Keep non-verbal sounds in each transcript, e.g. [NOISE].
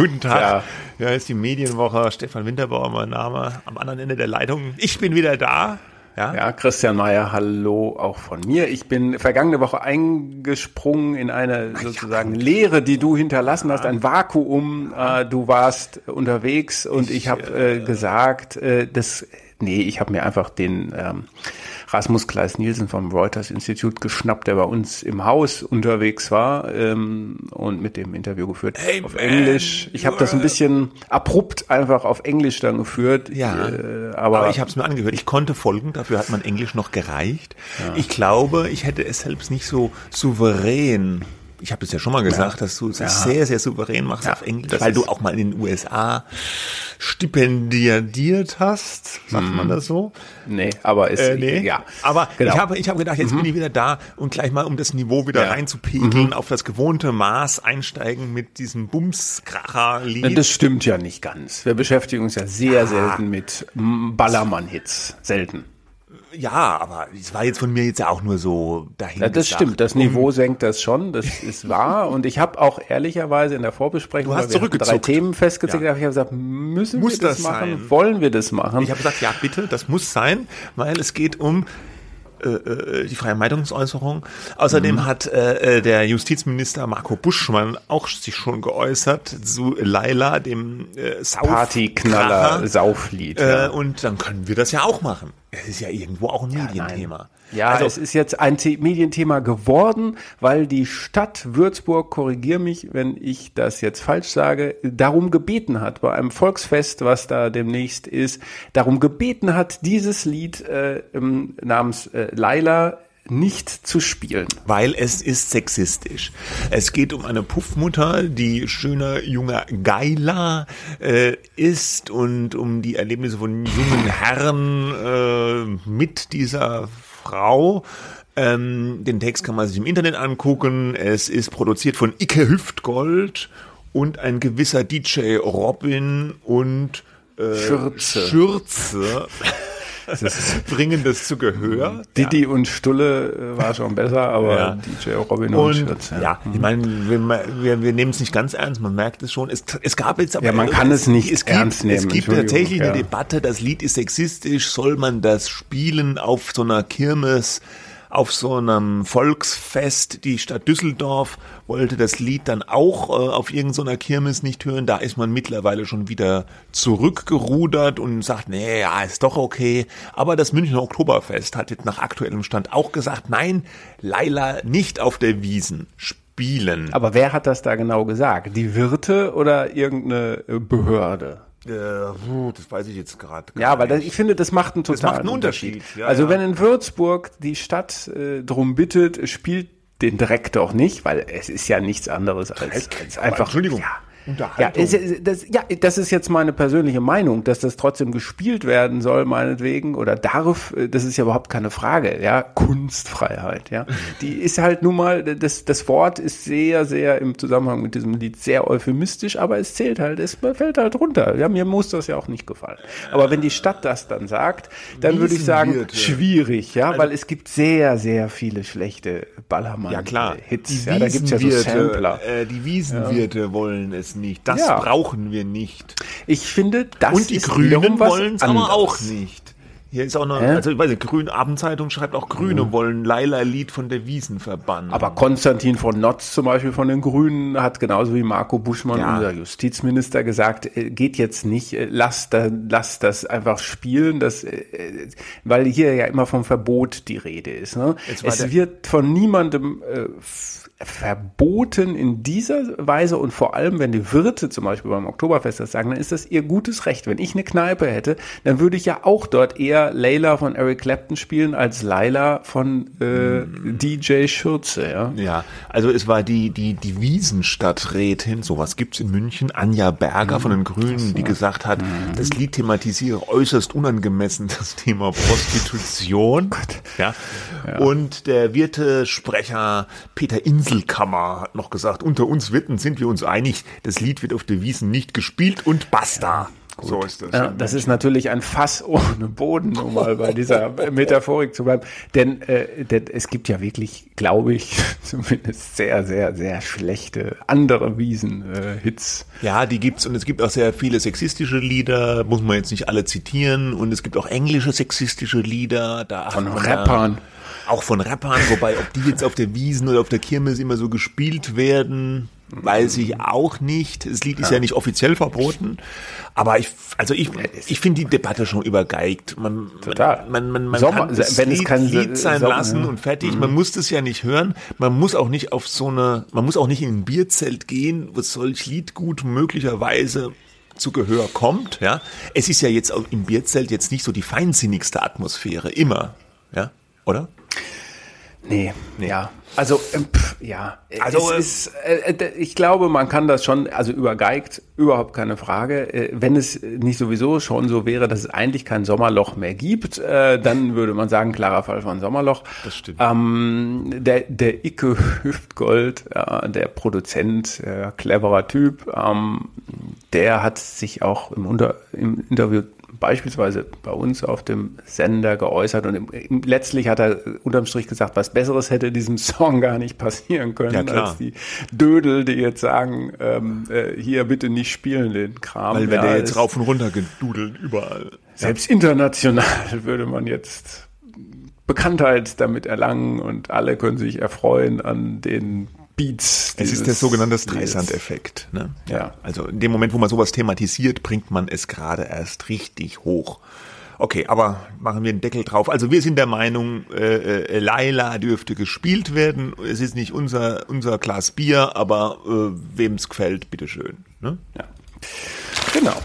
Guten Tag. Ja. ja, ist die Medienwoche. Stefan Winterbauer, mein Name. Am anderen Ende der Leitung. Ich bin wieder da. Ja? ja, Christian Mayer, hallo auch von mir. Ich bin vergangene Woche eingesprungen in eine sozusagen ja, Lehre, die du hinterlassen hast, ein Vakuum. Äh, du warst unterwegs und ich, ich habe äh, gesagt, äh, das, nee, ich habe mir einfach den ähm, Rasmus Kleis Nielsen vom Reuters Institut geschnappt, der bei uns im Haus unterwegs war ähm, und mit dem Interview geführt hey, auf man, Englisch. Ich habe das ein bisschen abrupt einfach auf Englisch dann geführt. Ja, äh, aber, aber, ich habe es mir angehört. Ich konnte folgen, dafür hat man Englisch noch gereicht. Ja. Ich glaube, ich hätte es selbst nicht so souverän ich habe es ja schon mal gesagt, ja. dass du es ja. sehr, sehr souverän machst ja. auf Englisch, weil du auch mal in den USA stipendiert hast, sagt mhm. man das so? Nee, aber ist, äh, nee. ja. Aber genau. ich habe ich hab gedacht, jetzt mhm. bin ich wieder da und gleich mal, um das Niveau wieder ja. reinzupegeln, mhm. auf das gewohnte Maß einsteigen mit diesem Bumskracher-Lied. Das stimmt ja nicht ganz. Wir beschäftigen uns ja sehr selten mit Ballermann-Hits. Selten. Ja, aber es war jetzt von mir jetzt ja auch nur so dahin. Ja, das gesagt. stimmt, das Niveau senkt das schon, das ist wahr. Und ich habe auch ehrlicherweise in der Vorbesprechung drei Themen festgelegt, ja. ich habe gesagt, müssen muss wir das, das machen? Sein? Wollen wir das machen? Ich habe gesagt, ja bitte, das muss sein, weil es geht um äh, äh, die freie Meinungsäußerung. Außerdem mhm. hat äh, äh, der Justizminister Marco Buschmann auch sich schon geäußert zu Laila, dem äh, Sauf Partyknaller Sauflied. Äh, ja. Und dann können wir das ja auch machen. Es ist ja irgendwo auch ein Medienthema. Nein. Ja, also, es ist jetzt ein The Medienthema geworden, weil die Stadt Würzburg, korrigier mich, wenn ich das jetzt falsch sage, darum gebeten hat, bei einem Volksfest, was da demnächst ist, darum gebeten hat, dieses Lied äh, namens äh, Laila nicht zu spielen. Weil es ist sexistisch. Es geht um eine Puffmutter, die schöner junger Geiler äh, ist und um die Erlebnisse von jungen Herren äh, mit dieser Frau. Ähm, den Text kann man sich im Internet angucken. Es ist produziert von Icke Hüftgold und ein gewisser DJ Robin und äh, Schürze. Schürze. Bringen das zu Gehör. Didi ja. und Stulle äh, war schon besser, aber ja. DJ Robin und, und Schürze. Ja, ja. ich meine, wir, wir, wir nehmen es nicht ganz ernst, man merkt es schon. Es, es gab jetzt aber... Ja, man kann es nicht es ernst gibt, nehmen. Es gibt tatsächlich eine Debatte, das Lied ist sexistisch, soll man das spielen auf so einer Kirmes auf so einem Volksfest. Die Stadt Düsseldorf wollte das Lied dann auch äh, auf irgendeiner Kirmes nicht hören. Da ist man mittlerweile schon wieder zurückgerudert und sagt, nee, ja, ist doch okay. Aber das Münchner Oktoberfest hat jetzt nach aktuellem Stand auch gesagt, nein, Laila nicht auf der Wiesen spielen. Aber wer hat das da genau gesagt? Die Wirte oder irgendeine Behörde? Äh, das weiß ich jetzt gerade. Ja, weil das, ich finde, das macht einen totalen macht einen Unterschied. Unterschied. Ja, also ja. wenn in Würzburg die Stadt äh, drum bittet, spielt den Dreck doch nicht, weil es ist ja nichts anderes als, als einfach. Entschuldigung. Ja, Unterhaltung. Ja, ist, das, ja, das ist jetzt meine persönliche Meinung, dass das trotzdem gespielt werden soll, meinetwegen, oder darf, äh, das ist ja überhaupt keine Frage, ja, Kunstfreiheit, ja. Die ist halt nun mal, das, das Wort ist sehr, sehr im Zusammenhang mit diesem Lied sehr euphemistisch, aber es zählt halt, es fällt halt runter. Ja, mir muss das ja auch nicht gefallen. Aber wenn die Stadt das dann sagt, dann würde ich sagen, wird, schwierig, ja, also, weil es gibt sehr, sehr viele schlechte Ballermann-Hits. Ja, klar. Hits, ja, da gibt's ja so Sampler. Äh, die Wiesenwirte ja. wollen es nicht. Das ja. brauchen wir nicht. Ich finde, das Und die Grünen wollen es aber auch nicht. Hier ist auch noch, äh? also ich weiß nicht, Grün Abendzeitung schreibt auch Grüne mhm. wollen Leila Lied von der Wiesen verbannen. Aber Konstantin von Notz zum Beispiel von den Grünen hat genauso wie Marco Buschmann, ja. unser Justizminister, gesagt, äh, geht jetzt nicht, äh, lasst, da, lasst das einfach spielen, das, äh, weil hier ja immer vom Verbot die Rede ist. Ne? Es wird von niemandem äh, verboten in dieser Weise und vor allem, wenn die Wirte zum Beispiel beim Oktoberfest das sagen, dann ist das ihr gutes Recht. Wenn ich eine Kneipe hätte, dann würde ich ja auch dort eher Layla von Eric Clapton spielen als Laila von äh, mm. DJ Schürze. Ja? ja, also es war die, die, die Wiesenstadträtin, sowas gibt's in München, Anja Berger mm. von den Grünen, die gesagt hat, mm. das Lied thematisiere äußerst unangemessen das Thema Prostitution. [LAUGHS] ja. ja. Und der Wirtesprecher Peter Insel Inselkammer hat noch gesagt, unter uns Witten sind wir uns einig, das Lied wird auf der Wiesen nicht gespielt und basta. Gut. So ist das. Ja, das ist natürlich ein Fass [LAUGHS] ohne Boden, um mal bei dieser [LAUGHS] Metaphorik zu bleiben. Denn, äh, denn es gibt ja wirklich, glaube ich, [LAUGHS] zumindest sehr, sehr, sehr schlechte andere Wiesen-Hits. Äh, ja, die gibt's und es gibt auch sehr viele sexistische Lieder, muss man jetzt nicht alle zitieren. Und es gibt auch englische sexistische Lieder. Da Von Rappern. auch von Rappern, wobei ob die jetzt auf der Wiesen oder auf der Kirmes immer so gespielt werden, weiß ich auch nicht. Das Lied ist ja, ja nicht offiziell verboten. Aber ich, also ich, ich finde die Debatte schon übergeigt. Man, Total. man, man, man Sommer, kann das wenn Lied, es kein Lied sein Sommer, lassen und fertig. Mhm. Man muss das ja nicht hören. Man muss auch nicht auf so eine, man muss auch nicht in ein Bierzelt gehen, wo solch Lied gut möglicherweise zu Gehör kommt. Ja, es ist ja jetzt auch im Bierzelt jetzt nicht so die feinsinnigste Atmosphäre immer. Ja, oder? Nee, nee. ja. Also, ähm, pff, ja. Also, es ist, äh, äh ich glaube, man kann das schon, also übergeigt, überhaupt keine Frage. Äh, wenn es nicht sowieso schon so wäre, dass es eigentlich kein Sommerloch mehr gibt, äh, dann würde man sagen, klarer Fall von Sommerloch. Das stimmt. Ähm, der, der Icke Hüftgold, der Produzent, äh, cleverer Typ, ähm, der hat sich auch im, Unter, im Interview beispielsweise bei uns auf dem Sender geäußert und im, im, letztlich hat er unterm Strich gesagt, was Besseres hätte diesem [LAUGHS] Song gar nicht passieren können, ja, als die Dödel, die jetzt sagen, ähm, äh, hier bitte nicht spielen den Kram. Weil wenn ja, der jetzt rauf und runter gedudelt überall. Selbst ja. international [LAUGHS] würde man jetzt Bekanntheit damit erlangen und alle können sich erfreuen an den Beats. Es ist der sogenannte Streisand-Effekt. Ne? Ja. Also in dem Moment, wo man sowas thematisiert, bringt man es gerade erst richtig hoch. Okay, aber machen wir einen Deckel drauf. Also wir sind der Meinung, äh, äh, Laila dürfte gespielt werden. Es ist nicht unser, unser Glas Bier, aber äh, wem es gefällt, bitteschön. Ne? Ja. Genau.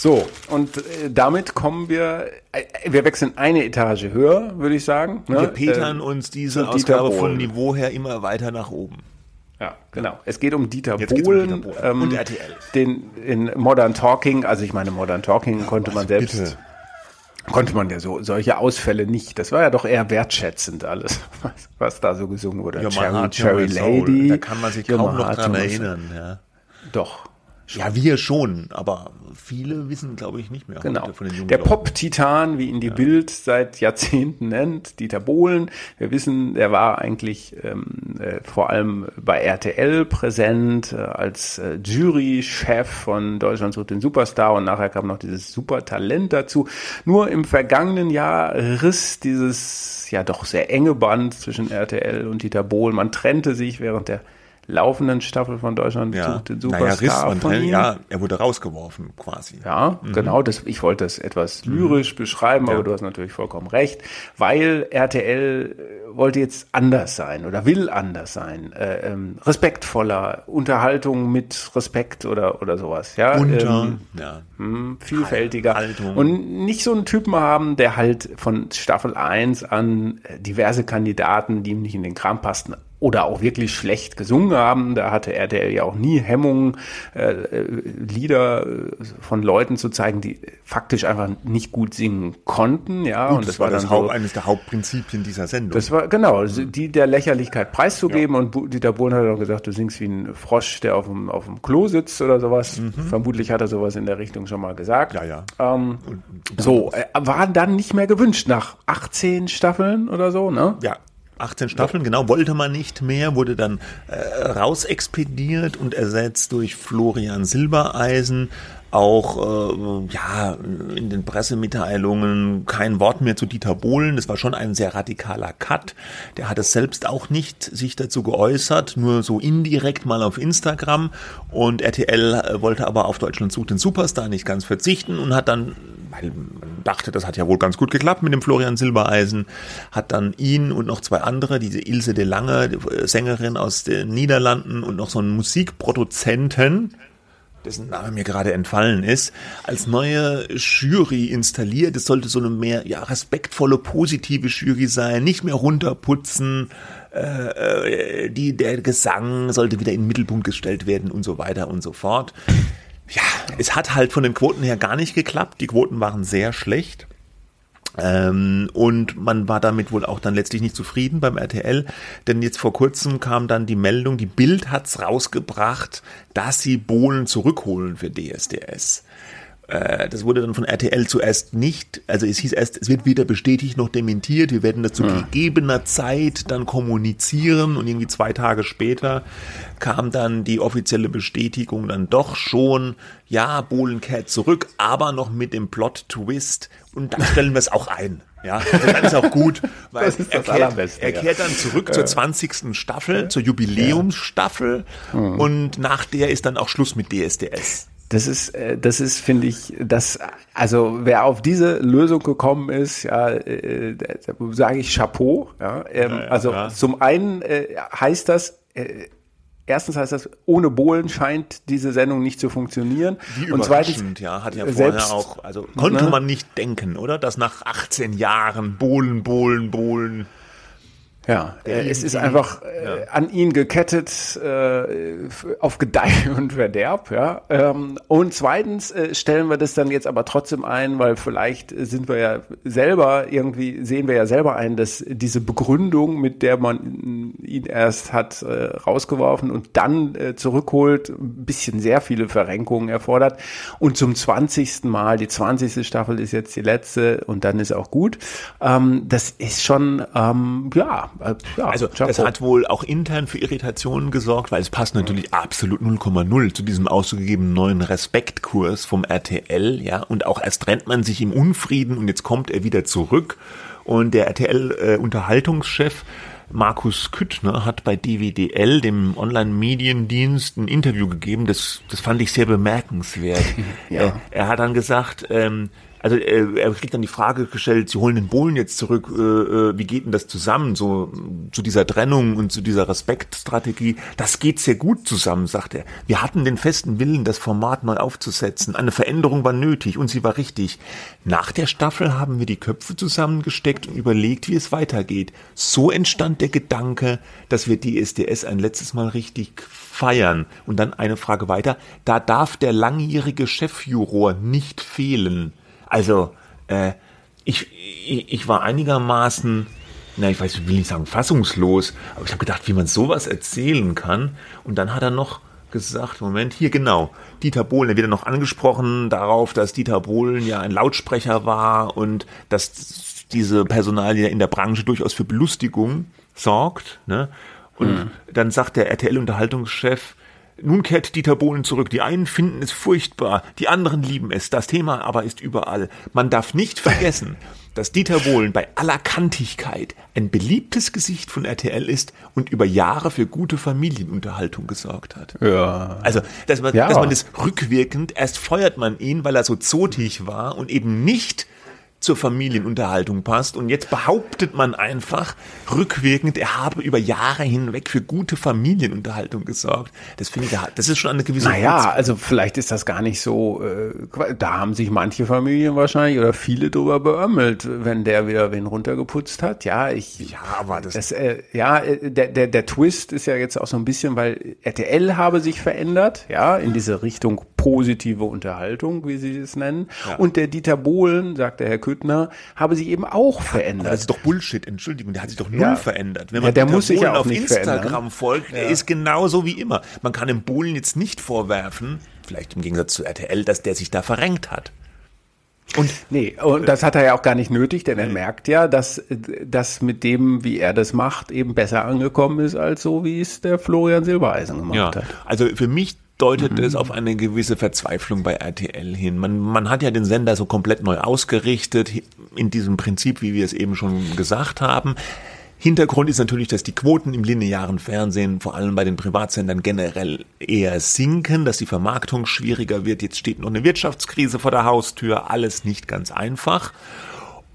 So, und äh, damit kommen wir, äh, wir wechseln eine Etage höher, würde ich sagen. Ne? Wir petern äh, uns diese Ausgabe vom Niveau her immer weiter nach oben. Ja, genau. Es geht um Dieter Jetzt Bohlen, um Dieter Bohlen. Ähm, und RTL. Den in Modern Talking, also ich meine Modern Talking konnte man selbst bitte. konnte man ja so solche Ausfälle nicht. Das war ja doch eher wertschätzend alles, [LAUGHS] was, was da so gesungen wurde. Ja, Cherry, Cherry Lady. Da kann man sich kaum noch dran erinnern. Ja. Doch. Ja, wir schon, aber viele wissen, glaube ich, nicht mehr. Genau. der Pop-Titan, wie ihn die ja. Bild seit Jahrzehnten nennt, Dieter Bohlen. Wir wissen, er war eigentlich ähm, äh, vor allem bei RTL präsent äh, als äh, Jury-Chef von Deutschland sucht den Superstar und nachher kam noch dieses Supertalent dazu. Nur im vergangenen Jahr riss dieses ja doch sehr enge Band zwischen RTL und Dieter Bohlen. Man trennte sich während der laufenden Staffel von Deutschland ja. sucht den Superstar naja, von ihm. Ja, er wurde rausgeworfen quasi. Ja, mhm. genau. Das, ich wollte das etwas mhm. lyrisch mhm. beschreiben, ja. aber du hast natürlich vollkommen recht, weil RTL äh, wollte jetzt anders sein oder will anders sein, äh, ähm, respektvoller, Unterhaltung mit Respekt oder oder sowas. Ja, Unter, ähm, ja. Mh, hm, vielfältiger Haltung. und nicht so einen Typen haben, der halt von Staffel 1 an äh, diverse Kandidaten, die ihm nicht in den Kram passten, oder auch wirklich schlecht gesungen haben. Da hatte RTL ja auch nie Hemmungen, äh, Lieder äh, von Leuten zu zeigen, die faktisch einfach nicht gut singen konnten. Ja, gut, und das, das war, dann das Haupt, so, eines der Hauptprinzipien dieser Sendung. Das war genau, die der Lächerlichkeit preiszugeben. Ja. Und Dieter Bohlen hat auch gesagt, du singst wie ein Frosch, der auf dem, auf dem Klo sitzt oder sowas. Mhm. Vermutlich hat er sowas in der Richtung schon mal gesagt. Ja, ja. Ähm, und, und so, äh, war dann nicht mehr gewünscht nach 18 Staffeln oder so, ne? Ja, 18 Staffeln, genau, wollte man nicht mehr, wurde dann äh, rausexpediert und ersetzt durch Florian Silbereisen, auch äh, ja in den Pressemitteilungen kein Wort mehr zu Dieter Bohlen. Das war schon ein sehr radikaler Cut. Der hat es selbst auch nicht sich dazu geäußert, nur so indirekt mal auf Instagram. Und RTL äh, wollte aber auf Deutschland sucht den Superstar nicht ganz verzichten und hat dann, weil man dachte, das hat ja wohl ganz gut geklappt mit dem Florian Silbereisen, hat dann ihn und noch zwei andere, diese Ilse de Lange, äh, Sängerin aus den Niederlanden und noch so einen Musikproduzenten, dessen Name mir gerade entfallen ist, als neue Jury installiert. Es sollte so eine mehr ja, respektvolle, positive Jury sein, nicht mehr runterputzen. Äh, äh, die, der Gesang sollte wieder in den Mittelpunkt gestellt werden und so weiter und so fort. Ja, es hat halt von den Quoten her gar nicht geklappt. Die Quoten waren sehr schlecht. Ähm, und man war damit wohl auch dann letztlich nicht zufrieden beim RTL, denn jetzt vor kurzem kam dann die Meldung, die Bild hat's rausgebracht, dass sie Bohlen zurückholen für DSDS. äh, das wurde dann von RTL zuerst nicht, also es hieß erst, es wird weder bestätigt noch dementiert, wir werden das zu ja. gegebener Zeit dann kommunizieren und irgendwie zwei Tage später kam dann die offizielle Bestätigung dann doch schon, ja, Bohlen kehrt zurück, aber noch mit dem Plot-Twist und dann stellen wir es auch ein. Ja, also dann ist auch gut, [LAUGHS] weil er, kehrt, er kehrt dann zurück zur 20. Staffel, zur Jubiläumsstaffel ja. mhm. und nach der ist dann auch Schluss mit DSDS. Das ist, äh, das ist, finde ich, das, also wer auf diese Lösung gekommen ist, ja, äh, sage ich Chapeau. Ja, ähm, ja, ja also ja. zum einen äh, heißt das, äh, erstens heißt das, ohne Bohlen scheint diese Sendung nicht zu funktionieren. Wie und zweitens, ja, hat ja vorher selbst, auch, also konnte ne? man nicht denken, oder? Dass nach 18 Jahren Bohlen, Bohlen, Bohlen ja, äh, es ist einfach äh, ja. an ihn gekettet äh, auf Gedeih [LAUGHS] und Verderb. Ja. Ähm, und zweitens äh, stellen wir das dann jetzt aber trotzdem ein, weil vielleicht sind wir ja selber irgendwie sehen wir ja selber ein, dass diese Begründung, mit der man ihn erst hat äh, rausgeworfen und dann äh, zurückholt, ein bisschen sehr viele Verrenkungen erfordert. Und zum zwanzigsten Mal, die zwanzigste Staffel ist jetzt die letzte und dann ist auch gut. Ähm, das ist schon ähm, ja äh, ja, also Chapeau. das hat wohl auch intern für Irritationen gesorgt, weil es passt natürlich absolut 0,0 zu diesem ausgegebenen neuen Respektkurs vom RTL, ja, und auch erst trennt man sich im Unfrieden und jetzt kommt er wieder zurück und der RTL-Unterhaltungschef äh, Markus Küttner hat bei DWDL, dem Online-Mediendienst, ein Interview gegeben. Das, das fand ich sehr bemerkenswert. [LAUGHS] ja. er, er hat dann gesagt, ähm, also äh, er kriegt dann die Frage gestellt, sie holen den Bohlen jetzt zurück, äh, äh, wie geht denn das zusammen, so zu dieser Trennung und zu dieser Respektstrategie? Das geht sehr gut zusammen, sagt er. Wir hatten den festen Willen, das Format neu aufzusetzen. Eine Veränderung war nötig und sie war richtig. Nach der Staffel haben wir die Köpfe zusammengesteckt und überlegt, wie es weitergeht. So entstand der Gedanke, dass wir die SDS ein letztes Mal richtig feiern. Und dann eine Frage weiter. Da darf der langjährige Chefjuror nicht fehlen. Also, äh, ich, ich, ich war einigermaßen, na, ich weiß, ich will nicht sagen fassungslos, aber ich habe gedacht, wie man sowas erzählen kann. Und dann hat er noch gesagt, Moment, hier genau, Dieter Bohlen, er wird noch angesprochen darauf, dass Dieter Bohlen ja ein Lautsprecher war und dass diese Personalie in der Branche durchaus für Belustigung sorgt. Ne? Und mhm. dann sagt der RTL-Unterhaltungschef, nun kehrt Dieter Bohlen zurück. Die einen finden es furchtbar, die anderen lieben es. Das Thema aber ist überall. Man darf nicht vergessen, dass Dieter Bohlen bei aller Kantigkeit ein beliebtes Gesicht von RTL ist und über Jahre für gute Familienunterhaltung gesorgt hat. Ja. Also, dass man, ja. dass man das rückwirkend, erst feuert man ihn, weil er so zotig war und eben nicht zur Familienunterhaltung passt. Und jetzt behauptet man einfach rückwirkend, er habe über Jahre hinweg für gute Familienunterhaltung gesorgt. Das finde ich, das ist schon eine gewisse. Naja, Kurzweil. also vielleicht ist das gar nicht so. Äh, da haben sich manche Familien wahrscheinlich oder viele drüber beömmelt, wenn der wieder wen runtergeputzt hat. Ja, ich. Ja, aber das. das äh, ja, äh, der, der, der Twist ist ja jetzt auch so ein bisschen, weil RTL habe sich verändert, ja, in diese Richtung positive Unterhaltung, wie Sie es nennen. Ja. Und der Dieter Bohlen, sagt der Herr Küttner, habe sich eben auch verändert. Aber das ist doch Bullshit, Entschuldigung, der hat sich doch null ja. verändert. Wenn man ja, der Dieter muss sich auch auf Instagram verändern. folgt, er ist genauso wie immer. Man kann dem Bohlen jetzt nicht vorwerfen, vielleicht im Gegensatz zu RTL, dass der sich da verrenkt hat. Und nee, und das hat er ja auch gar nicht nötig, denn er merkt ja, dass das mit dem, wie er das macht, eben besser angekommen ist, als so, wie es der Florian Silbereisen gemacht ja, hat. Also für mich deutet mhm. es auf eine gewisse Verzweiflung bei RTL hin. Man, man hat ja den Sender so komplett neu ausgerichtet, in diesem Prinzip, wie wir es eben schon gesagt haben. Hintergrund ist natürlich, dass die Quoten im linearen Fernsehen, vor allem bei den Privatsendern generell eher sinken, dass die Vermarktung schwieriger wird. Jetzt steht noch eine Wirtschaftskrise vor der Haustür, alles nicht ganz einfach.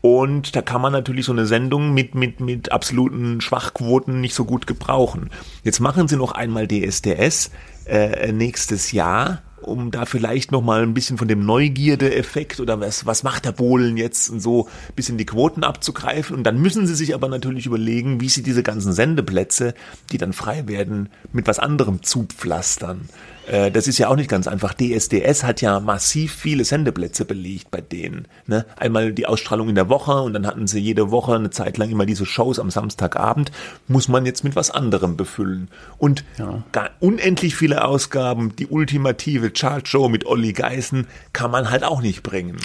Und da kann man natürlich so eine Sendung mit, mit, mit absoluten Schwachquoten nicht so gut gebrauchen. Jetzt machen sie noch einmal DSDS äh, nächstes Jahr, um da vielleicht noch mal ein bisschen von dem Neugierde-Effekt oder was, was macht der Bohlen jetzt und so ein bisschen die Quoten abzugreifen. Und dann müssen sie sich aber natürlich überlegen, wie sie diese ganzen Sendeplätze, die dann frei werden, mit was anderem zupflastern. Äh, das ist ja auch nicht ganz einfach. DSDS hat ja massiv viele Sendeplätze belegt bei denen. Ne? Einmal die Ausstrahlung in der Woche und dann hatten sie jede Woche eine Zeit lang immer diese Shows am Samstagabend. Muss man jetzt mit was anderem befüllen. Und ja. gar unendlich viele Ausgaben, die ultimative Chartshow mit Olli Geißen kann man halt auch nicht bringen.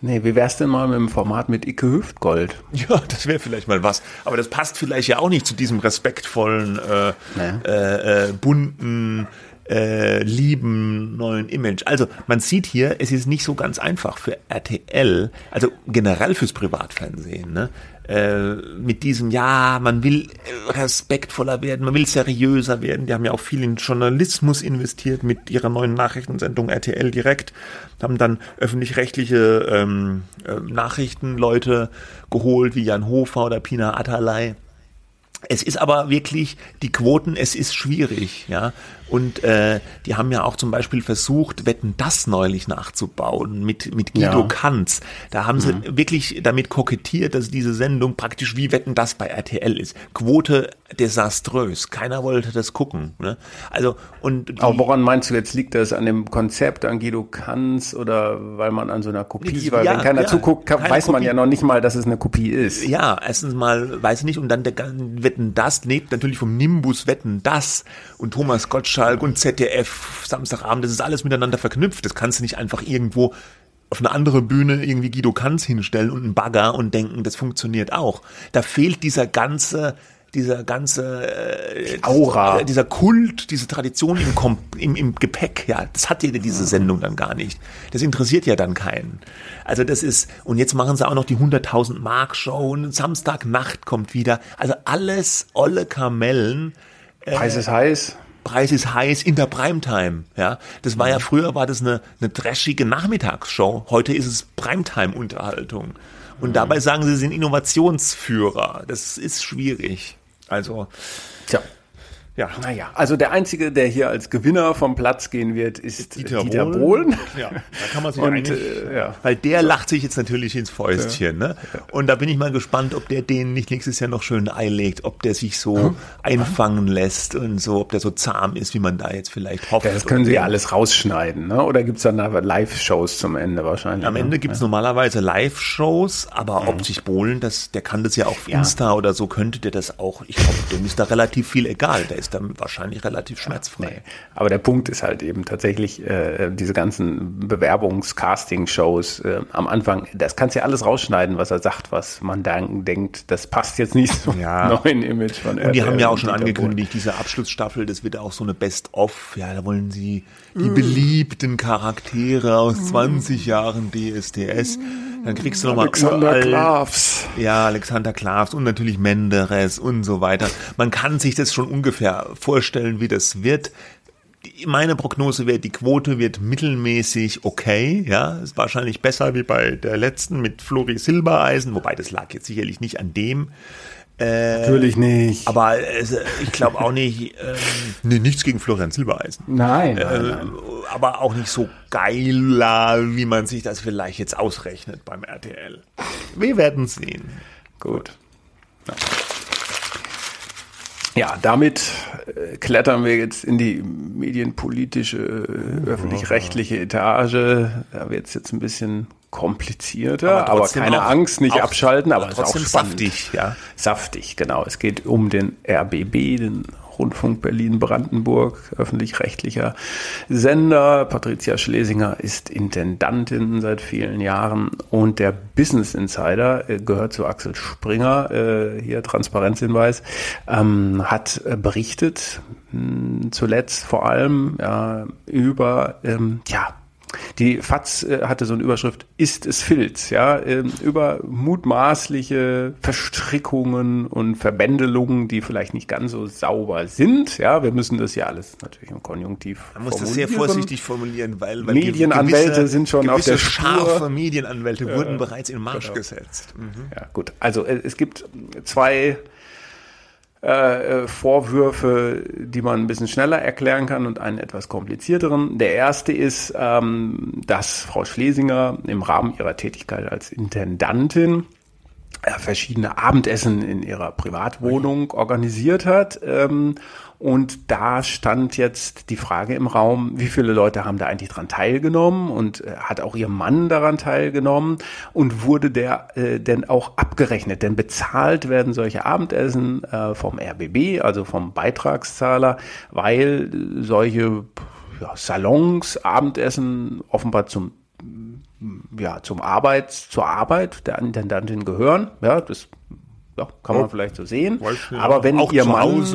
Nee, wie wär's denn mal mit dem Format mit Icke Hüftgold? Ja, das wäre vielleicht mal was. Aber das passt vielleicht ja auch nicht zu diesem respektvollen, äh, naja. äh, äh, bunten, äh, lieben neuen Image. Also man sieht hier, es ist nicht so ganz einfach für RTL, also generell fürs Privatfernsehen, ne? Äh, mit diesem, ja, man will respektvoller werden, man will seriöser werden. Die haben ja auch viel in Journalismus investiert mit ihrer neuen Nachrichtensendung RTL direkt, haben dann öffentlich-rechtliche ähm, äh, Nachrichtenleute geholt, wie Jan Hofer oder Pina Atalay. Es ist aber wirklich, die Quoten, es ist schwierig, ja. Und äh, die haben ja auch zum Beispiel versucht, Wetten das neulich nachzubauen mit, mit Guido ja. Kanz. Da haben sie mhm. wirklich damit kokettiert, dass diese Sendung praktisch wie Wetten das bei RTL ist. Quote desaströs. Keiner wollte das gucken. Ne? Also und die, Aber woran meinst du jetzt liegt das an dem Konzept an Guido Kanz oder weil man an so einer Kopie, weil ja, wenn keiner ja, zuguckt, kann, weiß man Kopie. ja noch nicht mal, dass es eine Kopie ist. Ja, erstens mal weiß ich nicht und dann der Wetten das lebt natürlich vom Nimbus Wetten das und Thomas Gottschalk Gottschalk und ZDF, Samstagabend, das ist alles miteinander verknüpft. Das kannst du nicht einfach irgendwo auf eine andere Bühne irgendwie Guido Kanz hinstellen und einen Bagger und denken, das funktioniert auch. Da fehlt dieser ganze dieser ganze äh, Aura, dieser, dieser Kult, diese Tradition im, Kom im, im Gepäck, ja, das hat ja diese Sendung dann gar nicht. Das interessiert ja dann keinen. Also das ist, und jetzt machen sie auch noch die 100.000 Mark Show und Samstagnacht kommt wieder. Also alles olle Kamellen. Äh, Preis ist heiß. Preis ist heiß in der Primetime. Ja, das war ja mhm. früher war das eine, eine trashige Nachmittagsshow. Heute ist es Primetime-Unterhaltung. Und mhm. dabei sagen sie, sie sind Innovationsführer. Das ist schwierig. Also, Tja. Ja. Naja, also der Einzige, der hier als Gewinner vom Platz gehen wird, ist Dieter, Dieter Bohlen. Ja, da kann man sich und, eigentlich, äh, ja. weil der lacht sich jetzt natürlich ins Fäustchen. Ja. Ne? Und da bin ich mal gespannt, ob der den nicht nächstes Jahr noch schön einlegt, ob der sich so hm? einfangen lässt und so, ob der so zahm ist, wie man da jetzt vielleicht hofft. Ja, das können sie ja alles rausschneiden, ne? oder gibt's dann Live-Shows zum Ende wahrscheinlich? Am Ende gibt's normalerweise Live-Shows, aber mhm. ob sich Bohlen, das, der kann das ja auf Insta oder so, könnte der das auch, ich glaube, dem ist da relativ viel egal. Der ist dann wahrscheinlich relativ schmerzfrei. Nee. Aber der Punkt ist halt eben tatsächlich, äh, diese ganzen Bewerbungs-Casting-Shows äh, am Anfang, das kannst du ja alles rausschneiden, was er sagt, was man dann denkt, das passt jetzt nicht zum ja. neuen Image von RTL. Und die haben ja auch schon angekündigt, diese Abschlussstaffel, das wird auch so eine Best-of, ja, da wollen sie die mm. beliebten Charaktere aus 20 Jahren DSDS dann kriegst du nochmal Alexander Klavs. Ja, Alexander Klavs und natürlich Menderes und so weiter. Man kann sich das schon ungefähr vorstellen, wie das wird. Meine Prognose wäre, die Quote wird mittelmäßig okay, ja, ist wahrscheinlich besser wie bei der letzten mit Flori Silbereisen, wobei das lag jetzt sicherlich nicht an dem. Äh, Natürlich nicht. Aber äh, ich glaube auch nicht, ähm, nee, nichts gegen Florian Silbereisen. Nein, äh, nein, nein. Aber auch nicht so geiler, wie man sich das vielleicht jetzt ausrechnet beim RTL. Wir werden sehen. Gut. Ja. Ja, damit äh, klettern wir jetzt in die medienpolitische, äh, öffentlich-rechtliche Etage. Da wird es jetzt ein bisschen komplizierter, aber, aber keine auch, Angst, nicht auch, abschalten, aber, aber trotzdem ist auch spannend. saftig, ja. Saftig, genau. Es geht um den RBB, den Rundfunk Berlin-Brandenburg, öffentlich-rechtlicher Sender. Patricia Schlesinger ist Intendantin seit vielen Jahren und der Business Insider äh, gehört zu Axel Springer, äh, hier Transparenzhinweis, ähm, hat äh, berichtet, zuletzt vor allem ja, über ähm, ja, die FAZ äh, hatte so eine Überschrift, ist es Filz, ja, äh, über mutmaßliche Verstrickungen und Verbändelungen, die vielleicht nicht ganz so sauber sind, ja, wir müssen das ja alles natürlich im Konjunktiv Man muss das sehr vorsichtig formulieren, weil, weil Medienanwälte gewisse, sind schon auf der scharfe Medienanwälte äh, wurden bereits in Marsch genau. gesetzt. Mhm. Ja, gut, also äh, es gibt zwei äh, Vorwürfe, die man ein bisschen schneller erklären kann und einen etwas komplizierteren. Der erste ist, ähm, dass Frau Schlesinger im Rahmen ihrer Tätigkeit als Intendantin verschiedene Abendessen in ihrer Privatwohnung organisiert hat. Ähm, und da stand jetzt die Frage im Raum, wie viele Leute haben da eigentlich dran teilgenommen und äh, hat auch ihr Mann daran teilgenommen und wurde der äh, denn auch abgerechnet? Denn bezahlt werden solche Abendessen äh, vom RBB, also vom Beitragszahler, weil solche ja, Salons, Abendessen offenbar zum ja, zum Arbeit, zur Arbeit der Intendantin gehören. Ja, das ja, kann man vielleicht so sehen. Aber wenn ihr Mann,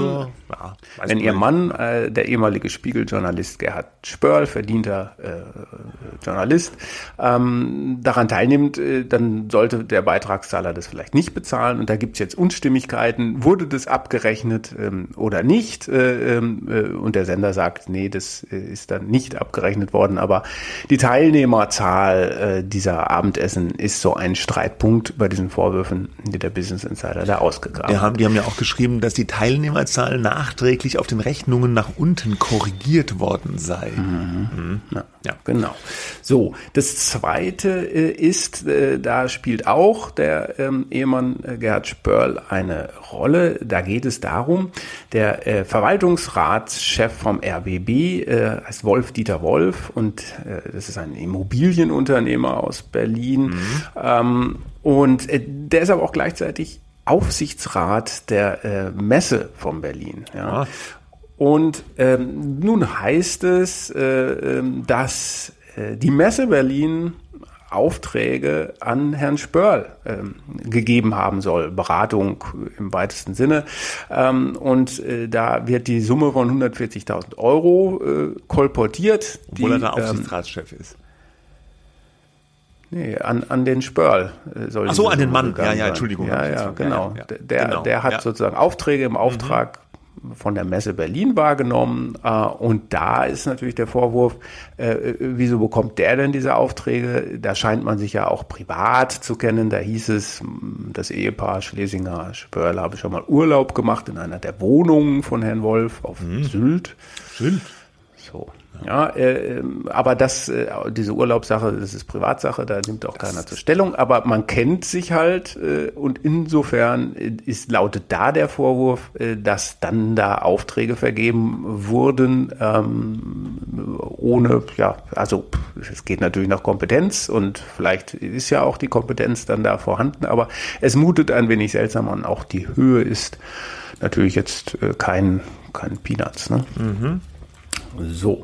ja, wenn ihr Mann, äh, der ehemalige Spiegeljournalist Gerhard Spörl, verdienter äh, Journalist, ähm, daran teilnimmt, äh, dann sollte der Beitragszahler das vielleicht nicht bezahlen. Und da gibt's jetzt Unstimmigkeiten. Wurde das abgerechnet ähm, oder nicht? Äh, ähm, äh, und der Sender sagt, nee, das äh, ist dann nicht abgerechnet worden. Aber die Teilnehmerzahl dieser Abendessen ist so ein Streitpunkt bei diesen Vorwürfen, die der Business Insider Insider da ausgegraben. Ja, die haben ja auch geschrieben, dass die Teilnehmerzahl nachträglich auf den Rechnungen nach unten korrigiert worden sei. Mhm. Mhm. Ja, ja, genau. So, das zweite äh, ist, äh, da spielt auch der ähm, Ehemann äh, Gerhard Spörl eine Rolle. Da geht es darum, der äh, Verwaltungsratschef vom RBB äh, heißt Wolf Dieter Wolf und äh, das ist ein Immobilienunternehmer aus Berlin. Mhm. Ähm, und äh, der ist aber auch gleichzeitig Aufsichtsrat der äh, Messe von Berlin. Ja. Und ähm, nun heißt es, äh, ähm, dass äh, die Messe Berlin Aufträge an Herrn Spörl ähm, gegeben haben soll, Beratung im weitesten Sinne. Ähm, und äh, da wird die Summe von 140.000 Euro äh, kolportiert. Obwohl die, er der ähm, Aufsichtsratschef ähm, ist. Nee, an, an den Spörl äh, soll Ach so, an den Mann. Ja, ja, Entschuldigung. Ja, ja, genau. Ja, ja. Der, genau. der hat ja. sozusagen Aufträge im Auftrag mhm. Von der Messe Berlin wahrgenommen. Äh, und da ist natürlich der Vorwurf, äh, wieso bekommt der denn diese Aufträge? Da scheint man sich ja auch privat zu kennen. Da hieß es, das Ehepaar Schlesinger Spörl habe schon mal Urlaub gemacht in einer der Wohnungen von Herrn Wolf auf mhm. Sylt. Sylt. So. Ja, äh, aber das, äh, diese Urlaubssache, das ist Privatsache, da nimmt auch keiner zur Stellung. Aber man kennt sich halt äh, und insofern ist lautet da der Vorwurf, äh, dass dann da Aufträge vergeben wurden, ähm, ohne, ja, also es geht natürlich nach Kompetenz und vielleicht ist ja auch die Kompetenz dann da vorhanden, aber es mutet ein wenig seltsam an. Auch die Höhe ist natürlich jetzt äh, kein, kein Peanuts. Ne? Mhm. So.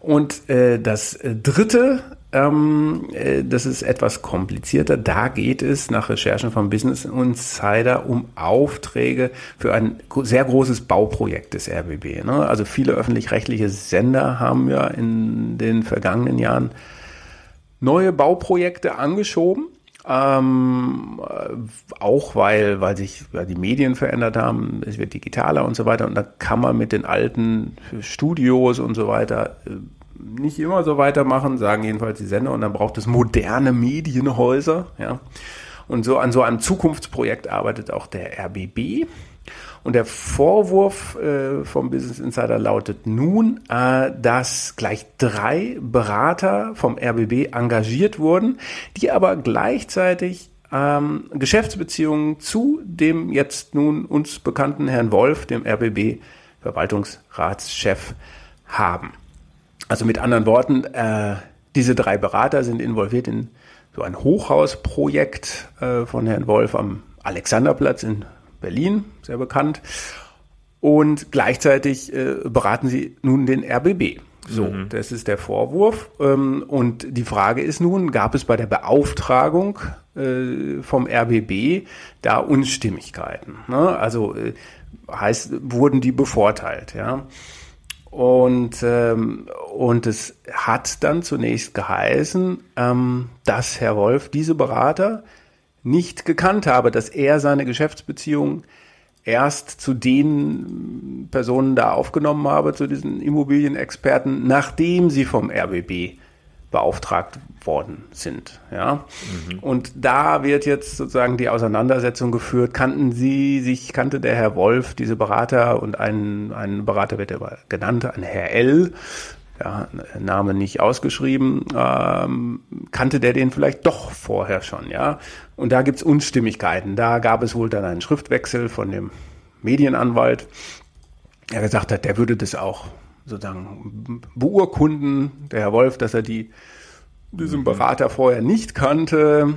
Und äh, das äh, dritte, ähm, äh, das ist etwas komplizierter. Da geht es nach Recherchen vom Business Insider um Aufträge für ein sehr großes Bauprojekt des RBB. Ne? Also viele öffentlich-rechtliche Sender haben ja in den vergangenen Jahren neue Bauprojekte angeschoben. Ähm, auch weil, weil sich ja, die Medien verändert haben, es wird digitaler und so weiter. Und da kann man mit den alten Studios und so weiter äh, nicht immer so weitermachen, sagen jedenfalls die Sender. Und dann braucht es moderne Medienhäuser. Ja. Und so an so einem Zukunftsprojekt arbeitet auch der RBB. Und der Vorwurf äh, vom Business Insider lautet nun, äh, dass gleich drei Berater vom RBB engagiert wurden, die aber gleichzeitig ähm, Geschäftsbeziehungen zu dem jetzt nun uns bekannten Herrn Wolf, dem RBB Verwaltungsratschef, haben. Also mit anderen Worten, äh, diese drei Berater sind involviert in so ein Hochhausprojekt äh, von Herrn Wolf am Alexanderplatz in Berlin, sehr bekannt. Und gleichzeitig äh, beraten sie nun den RBB. So, mhm. das ist der Vorwurf. Ähm, und die Frage ist nun, gab es bei der Beauftragung äh, vom RBB da Unstimmigkeiten? Ne? Also äh, heißt, wurden die bevorteilt, ja? Und, ähm, und es hat dann zunächst geheißen, ähm, dass Herr Wolf diese Berater nicht gekannt habe, dass er seine Geschäftsbeziehung erst zu den Personen da aufgenommen habe, zu diesen Immobilienexperten, nachdem sie vom RBB beauftragt worden sind. Ja? Mhm. Und da wird jetzt sozusagen die Auseinandersetzung geführt. Kannten Sie sich, kannte der Herr Wolf diese Berater und ein, ein Berater wird aber genannt, ein Herr L., ja, Name nicht ausgeschrieben, ähm, kannte der den vielleicht doch vorher schon, ja. Und da gibt's Unstimmigkeiten. Da gab es wohl dann einen Schriftwechsel von dem Medienanwalt, der gesagt hat, der würde das auch sozusagen beurkunden, der Herr Wolf, dass er die, diesen Berater vorher nicht kannte.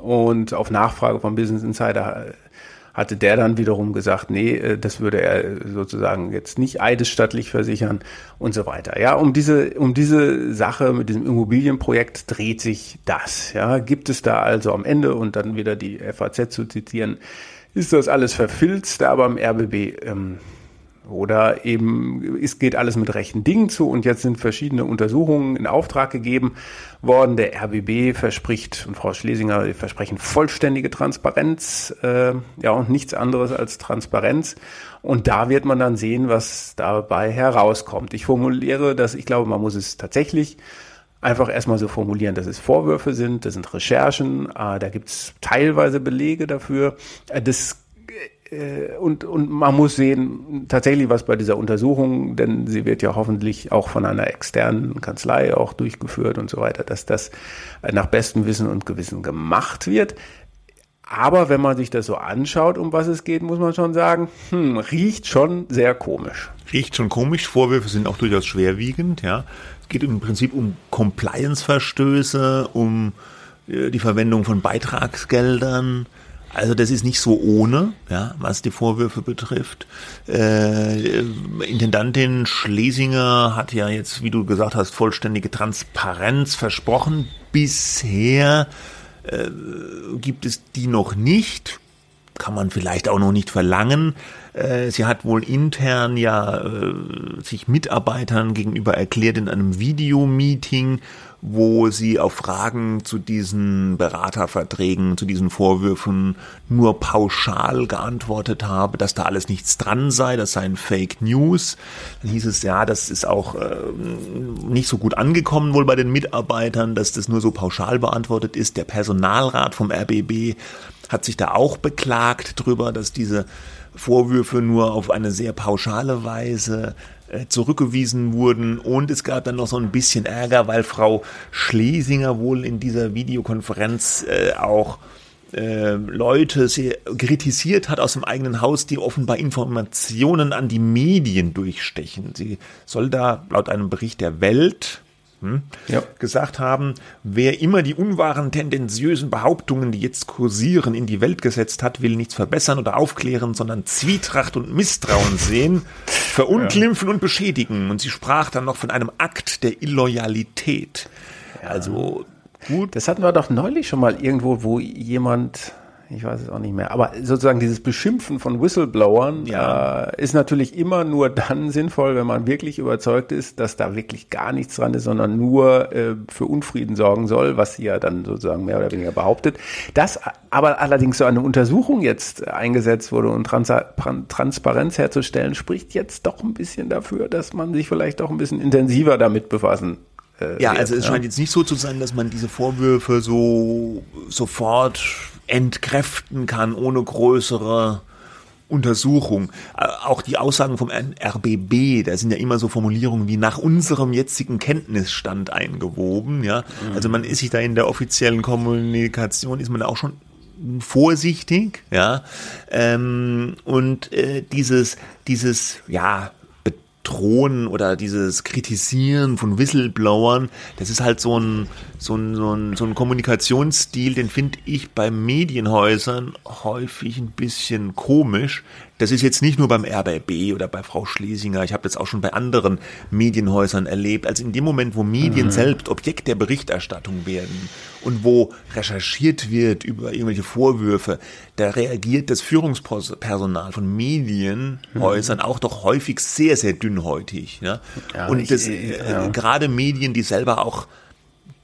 Und auf Nachfrage vom Business Insider hatte der dann wiederum gesagt, nee, äh, das würde er sozusagen jetzt nicht eidesstattlich versichern und so weiter. Ja, um diese, um diese Sache mit diesem Immobilienprojekt dreht sich das. Ja, gibt es da also am Ende und dann wieder die FAZ zu zitieren, ist das alles verfilzt, aber im RBB ähm, oder eben, es geht alles mit rechten Dingen zu und jetzt sind verschiedene Untersuchungen in Auftrag gegeben worden. Der RBB verspricht und Frau Schlesinger versprechen vollständige Transparenz, äh, ja und nichts anderes als Transparenz. Und da wird man dann sehen, was dabei herauskommt. Ich formuliere das, ich glaube, man muss es tatsächlich einfach erstmal so formulieren, dass es Vorwürfe sind, das sind Recherchen, äh, da gibt es teilweise Belege dafür. Äh, das und, und man muss sehen, tatsächlich was bei dieser Untersuchung, denn sie wird ja hoffentlich auch von einer externen Kanzlei auch durchgeführt und so weiter, dass das nach bestem Wissen und Gewissen gemacht wird. Aber wenn man sich das so anschaut, um was es geht, muss man schon sagen, hm, riecht schon sehr komisch. Riecht schon komisch. Vorwürfe sind auch durchaus schwerwiegend, ja. Es geht im Prinzip um Compliance-Verstöße, um äh, die Verwendung von Beitragsgeldern, also das ist nicht so ohne, ja, was die Vorwürfe betrifft. Äh, Intendantin Schlesinger hat ja jetzt, wie du gesagt hast, vollständige Transparenz versprochen. Bisher äh, gibt es die noch nicht. Kann man vielleicht auch noch nicht verlangen. Äh, sie hat wohl intern ja äh, sich Mitarbeitern gegenüber erklärt in einem Videomeeting, wo sie auf Fragen zu diesen Beraterverträgen, zu diesen Vorwürfen nur pauschal geantwortet habe, dass da alles nichts dran sei, das seien Fake News. Dann hieß es, ja, das ist auch äh, nicht so gut angekommen wohl bei den Mitarbeitern, dass das nur so pauschal beantwortet ist. Der Personalrat vom RBB hat sich da auch beklagt drüber, dass diese Vorwürfe nur auf eine sehr pauschale Weise zurückgewiesen wurden und es gab dann noch so ein bisschen Ärger, weil Frau Schlesinger wohl in dieser Videokonferenz äh, auch äh, Leute kritisiert hat aus dem eigenen Haus, die offenbar Informationen an die Medien durchstechen. Sie soll da laut einem Bericht der Welt hm, ja. gesagt haben, wer immer die unwahren, tendenziösen Behauptungen, die jetzt kursieren, in die Welt gesetzt hat, will nichts verbessern oder aufklären, sondern Zwietracht und Misstrauen sehen, [LAUGHS] verunglimpfen ja. und beschädigen. Und sie sprach dann noch von einem Akt der Illoyalität. Ja. Also gut. Das hatten wir doch neulich schon mal irgendwo, wo jemand ich weiß es auch nicht mehr. Aber sozusagen dieses Beschimpfen von Whistleblowern ja. äh, ist natürlich immer nur dann [LAUGHS] sinnvoll, wenn man wirklich überzeugt ist, dass da wirklich gar nichts dran ist, sondern nur äh, für Unfrieden sorgen soll, was sie ja dann sozusagen mehr oder weniger behauptet. Das aber allerdings so eine Untersuchung jetzt eingesetzt wurde, um Trans Transparenz herzustellen, spricht jetzt doch ein bisschen dafür, dass man sich vielleicht doch ein bisschen intensiver damit befassen äh, ja, also es ja. scheint jetzt nicht so zu sein, dass man diese Vorwürfe so sofort entkräften kann ohne größere Untersuchung. Äh, auch die Aussagen vom RBB, da sind ja immer so Formulierungen wie nach unserem jetzigen Kenntnisstand eingewoben, ja. Mhm. Also man ist sich da in der offiziellen Kommunikation, ist man da auch schon vorsichtig, ja. Ähm, und äh, dieses, dieses, ja, Drohen oder dieses Kritisieren von Whistleblowern, das ist halt so ein, so ein, so ein, so ein Kommunikationsstil, den finde ich bei Medienhäusern häufig ein bisschen komisch. Das ist jetzt nicht nur beim RBB oder bei Frau Schlesinger, ich habe das auch schon bei anderen Medienhäusern erlebt. Also in dem Moment, wo Medien mhm. selbst Objekt der Berichterstattung werden und wo recherchiert wird über irgendwelche Vorwürfe, da reagiert das Führungspersonal von Medienhäusern mhm. auch doch häufig sehr, sehr dünnhäutig. Ja? ja und das, äh, ja. gerade Medien, die selber auch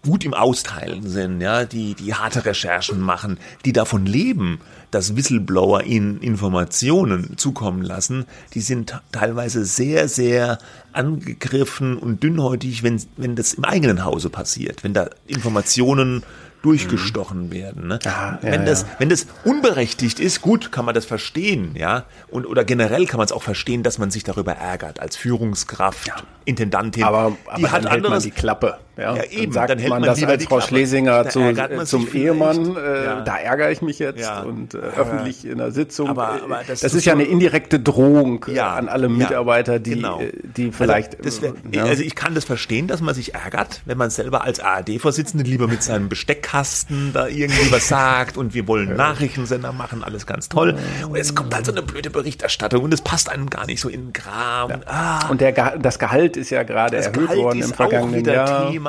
gut im Austeilen sind, ja, die, die harte Recherchen machen, die davon leben, dass Whistleblower ihnen Informationen zukommen lassen, die sind teilweise sehr, sehr angegriffen und dünnhäutig, wenn, wenn das im eigenen Hause passiert, wenn da Informationen durchgestochen werden. Ne? Ah, ja, wenn, das, ja. wenn das unberechtigt ist, gut, kann man das verstehen, ja. Und, oder generell kann man es auch verstehen, dass man sich darüber ärgert als Führungskraft, Intendantin. Aber, aber die hat anderes. die Klappe. Ja, Ja, eben, Dann sagt dann hält man, man das als Frau. Schlesinger Da zu, zum. Ehemann, äh, Ja. da ärgere ich mich jetzt Ja. und äh, öffentlich in der Sitzung. Aber- äh, aber das, das ist ja eine indirekte Drohung äh, an alle Mitarbeiter, die, genau. äh, die vielleicht. also, wär, also ich kann das verstehen, dass man sich ärgert, wenn man selber als ARD-Vorsitzende lieber mit seinem Besteckkasten da irgendwie was sagt und wir wollen Nachrichtensender machen, alles ganz toll. Und jetzt kommt halt so eine blöde Berichterstattung und es passt einem gar nicht so in den Kram. Und, ah, und der, das Gehalt ist ja gerade erhöht Gehalt worden im ist auch vergangenen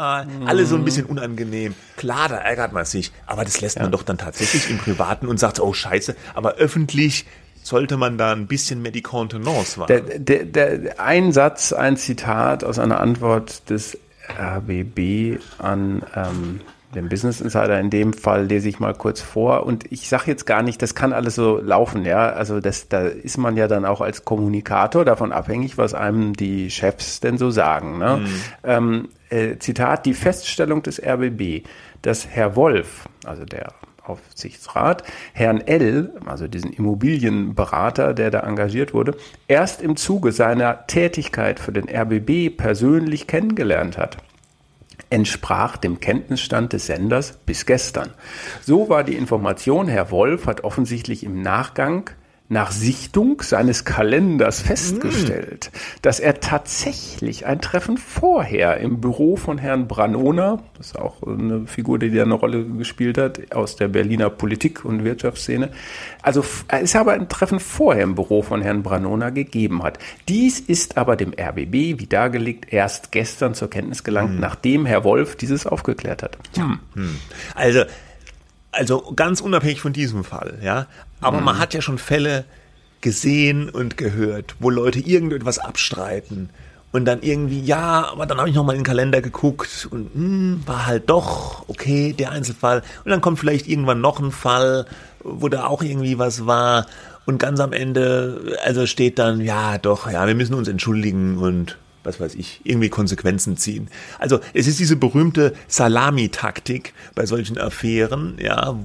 Jahr. Mhm. Alles so ein bisschen unangenehm. Klar, da ärgert man sich, aber das lässt man doch dann tatsächlich im Privaten und sagt, oh Scheiße, aber öffentlich sollte man da ein bisschen mehr die Kontenance wahren. Der, der, der, ein Satz, ein Zitat aus einer Antwort des RBB an ähm, den Business Insider. In dem Fall lese ich mal kurz vor. Und ich sage jetzt gar nicht, das kann alles so laufen. Ja, also das, da ist man ja dann auch als Kommunikator davon abhängig, was einem die Chefs denn so sagen. Ne? Ähm, äh, Zitat: Die Feststellung des RBB, dass Herr Wolf, also der Aufsichtsrat, Herrn L., also diesen Immobilienberater, der da engagiert wurde, erst im Zuge seiner Tätigkeit für den RBB persönlich kennengelernt hat entsprach dem Kenntnisstand des Senders bis gestern. So war die Information, Herr Wolf hat offensichtlich im Nachgang nach Sichtung seines Kalenders festgestellt, dass er tatsächlich ein Treffen vorher im Büro von Herrn Branona, das ist auch eine Figur, die da eine Rolle gespielt hat, aus der Berliner Politik- und Wirtschaftsszene, also es aber ein Treffen vorher im Büro von Herrn Branona gegeben hat. Dies ist aber dem RBB, wie dargelegt, erst gestern zur Kenntnis gelangt, nachdem Herr Wolf dieses aufgeklärt hat. Hm. Also, also ganz unabhängig von diesem Fall, ja. Aber man hat ja schon Fälle gesehen und gehört, wo Leute irgendetwas abstreiten und dann irgendwie, ja, aber dann habe ich nochmal in den Kalender geguckt und hm, war halt doch okay, der Einzelfall. Und dann kommt vielleicht irgendwann noch ein Fall, wo da auch irgendwie was war. Und ganz am Ende, also steht dann, ja, doch, ja, wir müssen uns entschuldigen und was weiß ich, irgendwie Konsequenzen ziehen. Also es ist diese berühmte Salami-Taktik bei solchen Affären, ja,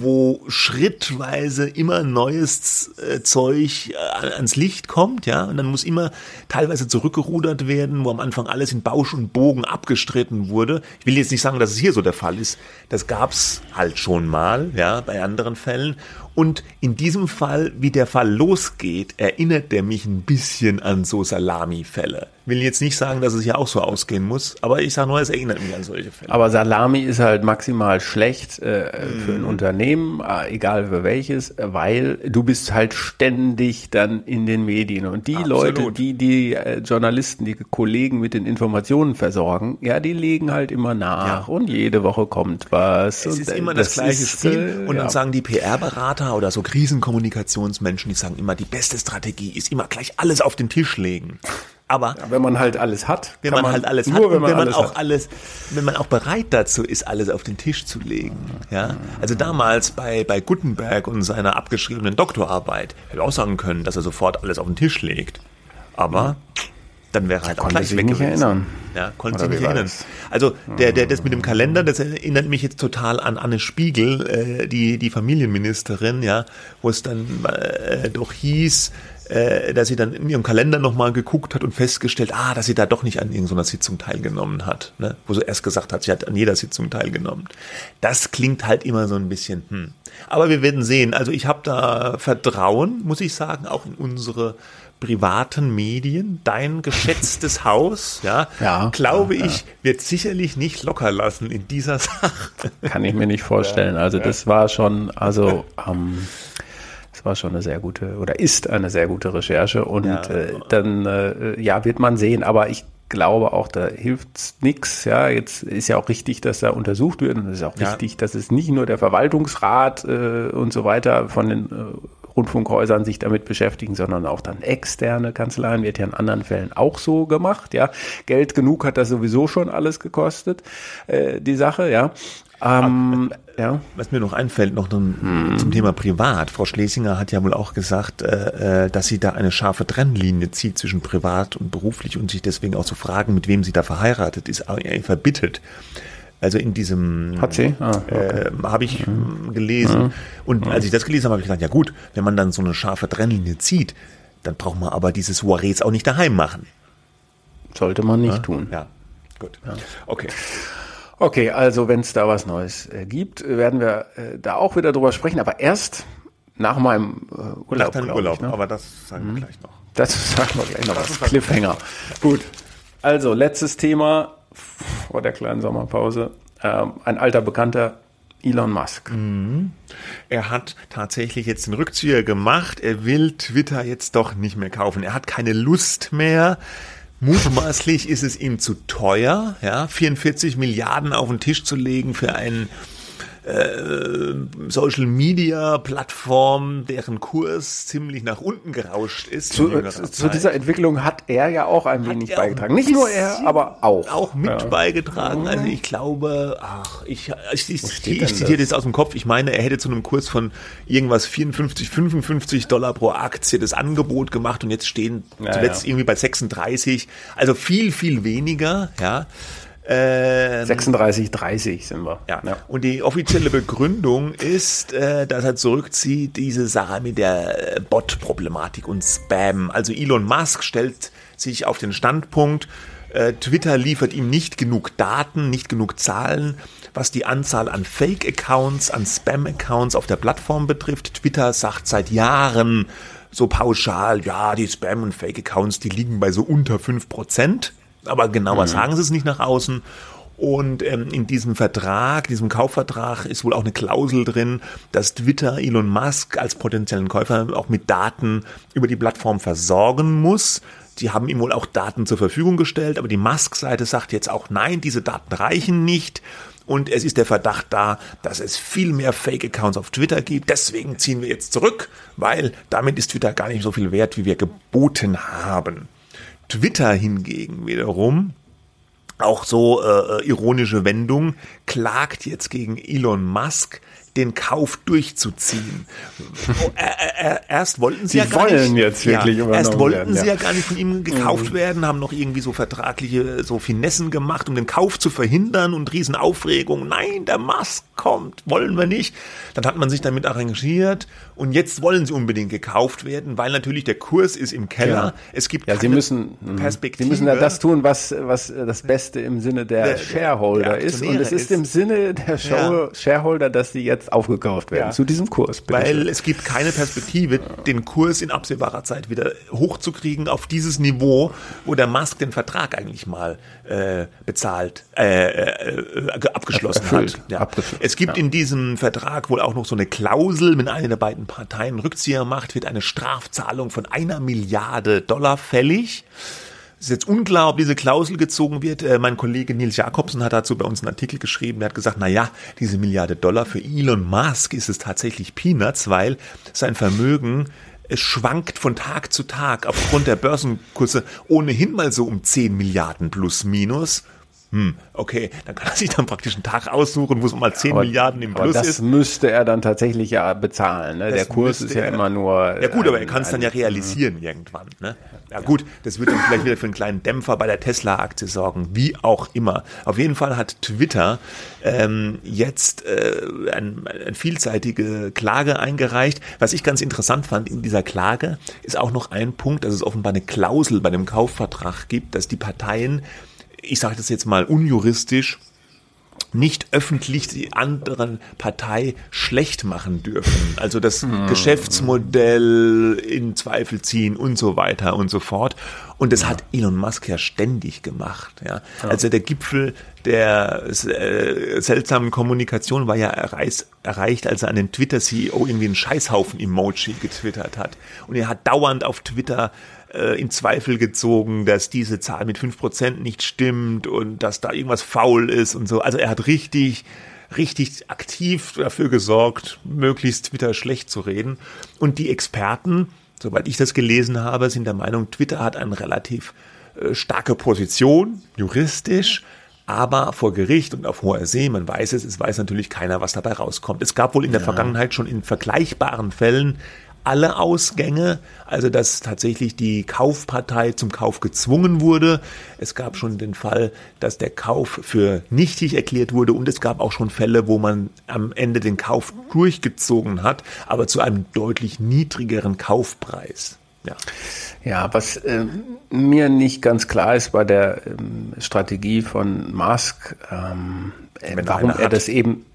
wo schrittweise immer neues äh, Zeug äh, ans Licht kommt, ja, und dann muss immer teilweise zurückgerudert werden, wo am Anfang alles in Bausch und Bogen abgestritten wurde. Ich will jetzt nicht sagen, dass es hier so der Fall ist. Das gab's halt schon mal, ja, bei anderen Fällen. Und in diesem Fall, wie der Fall losgeht, erinnert der mich ein bisschen an so Salami-Fälle. Will jetzt nicht sagen, dass es hier auch so ausgehen muss, aber ich sage nur, es erinnert mich an solche Fälle. Aber Salami ist halt maximal schlecht äh, für Mhm. ein Unternehmen, äh, egal für welches, weil du bist halt ständig dann in den Medien. Und die Absolut. Leute, die die äh, Journalisten, die Kollegen mit den Informationen versorgen, ja, die legen halt immer nach. Ja. Und jede Woche kommt was. Es und, ist äh, immer das, gleiche ist, Spiel äh, und dann ja. sagen die PR-Berater oder so Krisenkommunikationsmenschen, die sagen immer, die beste Strategie ist immer gleich alles auf den Tisch legen. Aber wenn man halt alles hat, wenn kann man, halt alles hat wenn man, wenn man alles auch hat. alles, wenn man auch bereit dazu ist, alles auf den Tisch zu legen. Ja, also damals bei, bei Gutenberg und seiner abgeschriebenen Doktorarbeit hätte er auch sagen können, dass er sofort alles auf den Tisch legt. Aber dann wäre halt auch gleich sich weg nicht gewesen. erinnern. Ja, konnte sich nicht erinnern. das? Also der, der das mit dem Kalender, das erinnert mich jetzt total an Anne Spiegel, äh, die die Familienministerin, ja, wo es dann äh, doch hieß, äh, dass sie dann in ihrem Kalender nochmal geguckt hat und festgestellt, ah, dass sie da doch nicht an irgendeiner Sitzung teilgenommen hat, ne? wo sie erst gesagt hat, sie hat an jeder Sitzung teilgenommen. Das klingt halt immer so ein bisschen, hm. Aber wir werden sehen. Also ich habe da Vertrauen, muss ich sagen, auch in unsere privaten Medien, dein geschätztes [LAUGHS] Haus, ja, Ja, glaube ja, ich, wird sicherlich nicht locker lassen in dieser Sache. Kann ich mir nicht vorstellen. Also das war schon, also ähm, das war schon eine sehr gute oder ist eine sehr gute Recherche und äh, dann äh, ja wird man sehen. Aber ich glaube auch, da hilft nichts. Ja, jetzt ist ja auch richtig, dass da untersucht wird und es ist auch Ja. richtig, dass es nicht nur der Verwaltungsrat äh, und so weiter von den äh, Rundfunkhäusern sich damit beschäftigen, sondern auch dann externe Kanzleien wird ja in anderen Fällen auch so gemacht. Ja, Geld genug hat das sowieso schon alles gekostet, äh, die Sache. Ja, ähm, ja. Was mir noch einfällt, noch zum, zum Thema Privat. Frau Schlesinger hat ja wohl auch gesagt, äh, äh, dass sie da eine scharfe Trennlinie zieht zwischen privat und beruflich und sich deswegen auch zu fragen, mit wem sie da verheiratet ist, äh, verbittet. Also in diesem Hat sie? Ah, äh, habe ich mhm. gelesen. Und als ich das gelesen habe, habe ich gedacht, ja gut, wenn man dann so eine scharfe Trennlinie zieht, dann braucht man aber diese Soirees auch nicht daheim machen. Sollte man nicht Ja? tun. Ja, gut. Okay. Okay, also wenn es da was Neues äh, gibt, äh, werden wir äh, da auch wieder drüber sprechen, aber erst nach meinem äh, Urlaub. Nach deinem Urlaub, Ich, ne? aber das sagen wir gleich noch. Das [LAUGHS] sagen wir gleich noch was. Cliffhanger. Gut. Also, letztes Thema vor der kleinen Sommerpause. Ähm, ein alter Bekannter, Elon Musk. Er hat tatsächlich jetzt den Rückzieher gemacht. Er will Twitter jetzt doch nicht mehr kaufen. Er hat keine Lust mehr. Mutmaßlich ist es ihm zu teuer, ja, 44 Milliarden auf den Tisch zu legen für einen äh, Social Media Plattform, deren Kurs ziemlich nach unten gerauscht ist. Zu, zu, dieser Entwicklung hat er ja auch ein wenig er auch beigetragen. Nicht nur er, aber auch. auch mit Ja. beigetragen. Also ich glaube, ach, ich, ich, ich, ich, denn zitiere das? das aus dem Kopf. Ich meine, er hätte zu einem Kurs von irgendwas 54, 55 Dollar pro Aktie das Angebot gemacht und jetzt stehen Ja, zuletzt ja. irgendwie bei 36. Also viel, viel weniger, ja. Ähm, 36, 30 sind wir. ja. Und die offizielle Begründung ist, äh, dass er zurückzieht, diese Sache mit der äh, Bot-Problematik und Spam. Also Elon Musk stellt sich auf den Standpunkt, äh, Twitter liefert ihm nicht genug Daten, nicht genug Zahlen, was die Anzahl an Fake-Accounts, an Spam-Accounts auf der Plattform betrifft. Twitter sagt seit Jahren so pauschal, ja, die Spam- und Fake-Accounts, die liegen bei so unter 5%. Aber genauer sagen sie es nicht nach außen. Und ähm, in diesem Vertrag, diesem Kaufvertrag ist wohl auch eine Klausel drin, dass Twitter Elon Musk als potenziellen Käufer auch mit Daten über die Plattform versorgen muss. Die haben ihm wohl auch Daten zur Verfügung gestellt, aber die Musk-Seite sagt jetzt auch, nein, diese Daten reichen nicht. Und es ist der Verdacht da, dass es viel mehr Fake-Accounts auf Twitter gibt. Deswegen ziehen wir jetzt zurück, weil damit ist Twitter gar nicht so viel wert, wie wir geboten haben. Twitter hingegen wiederum auch so äh, ironische Wendung, klagt jetzt gegen Elon Musk, den Kauf durchzuziehen. Oh, äh, äh, äh, erst wollten sie Die ja gar wollen nicht, jetzt wirklich ja, erst wollten werden, sie ja. ja gar nicht von ihm gekauft werden, haben noch irgendwie so vertragliche so Finessen gemacht, um den Kauf zu verhindern und Riesenaufregung. Nein, der Musk kommt, wollen wir nicht. Dann hat man sich damit arrangiert und jetzt wollen sie unbedingt gekauft werden, weil natürlich der Kurs ist im Keller. Ja. Es gibt Ja, sie keine müssen, mhm. Perspektive. sie müssen ja das tun, was, was das Beste im Sinne der, Der- Shareholder der ist. Und es ist ist. im Sinne der Show Shareholder, dass sie jetzt aufgekauft werden. Ja. Zu diesem Kurs. bitte Weil es gibt keine Perspektive, den Kurs in absehbarer Zeit wieder hochzukriegen auf dieses Niveau, wo der Musk den Vertrag eigentlich mal äh, bezahlt, äh, äh, äh, abgeschlossen Erfüllt, hat. Ja. abgefüllt, Es gibt in diesem Vertrag wohl auch noch so eine Klausel, wenn eine der beiden Parteien Rückzieher macht, wird eine Strafzahlung von einer Milliarde Dollar fällig. Es ist jetzt unklar, ob diese Klausel gezogen wird. Äh, mein Kollege Nils Jakobsen hat dazu bei uns einen Artikel geschrieben. Der hat gesagt, na ja, diese Milliarde Dollar für Elon Musk ist es tatsächlich Peanuts, weil sein Vermögen es schwankt von Tag zu Tag aufgrund der Börsenkurse ohnehin mal so um 10 Milliarden plus minus. Hm, okay, dann kann er sich dann praktisch einen Tag aussuchen, wo es mal 10 Milliarden im aber Plus das ist. müsste er dann tatsächlich ja bezahlen. Ne? Der Das Kurs ist ja er- immer nur. Ja gut, aber er ein- kann es dann ein- ja realisieren irgendwann. Ne? Ja gut, das wird dann vielleicht wieder für einen kleinen Dämpfer bei der Tesla-Aktie sorgen, wie auch immer. Auf jeden Fall hat Twitter ähm, jetzt äh, ein, eine vielseitige Klage eingereicht. Was ich ganz interessant fand in dieser Klage, ist auch noch ein Punkt, dass es offenbar eine Klausel bei dem Kaufvertrag gibt, dass die Parteien, ich sage das jetzt mal unjuristisch, nicht öffentlich die anderen Partei schlecht machen dürfen. Also das Geschäftsmodell in Zweifel ziehen und so weiter und so fort. Und das hat Elon Musk ja ständig gemacht. Ja. Also der Gipfel der äh, seltsamen Kommunikation war ja erreicht, erreicht, als er an den Twitter-CEO irgendwie einen Scheißhaufen-Emoji getwittert hat. Und er hat dauernd auf Twitter äh, in Zweifel gezogen, dass diese Zahl mit 5% nicht stimmt und dass da irgendwas faul ist und so. Also er hat richtig, richtig aktiv dafür gesorgt, möglichst Twitter schlecht zu reden. Und die Experten, soweit ich das gelesen habe, sind der Meinung, Twitter hat eine relativ äh, starke Position, juristisch, aber vor Gericht und auf hoher See, man weiß es, es weiß natürlich keiner, was dabei rauskommt. Es gab wohl in der Vergangenheit schon in vergleichbaren Fällen alle Ausgänge, also dass tatsächlich die Kaufpartei zum Kauf gezwungen wurde. Es gab schon den Fall, dass der Kauf für nichtig erklärt wurde und es gab auch schon Fälle, wo man am Ende den Kauf durchgezogen hat, aber zu einem deutlich niedrigeren Kaufpreis. Ja. Ja, was äh, mir nicht ganz klar ist bei der ähm, Strategie von Musk, ähm, äh, warum er das eben,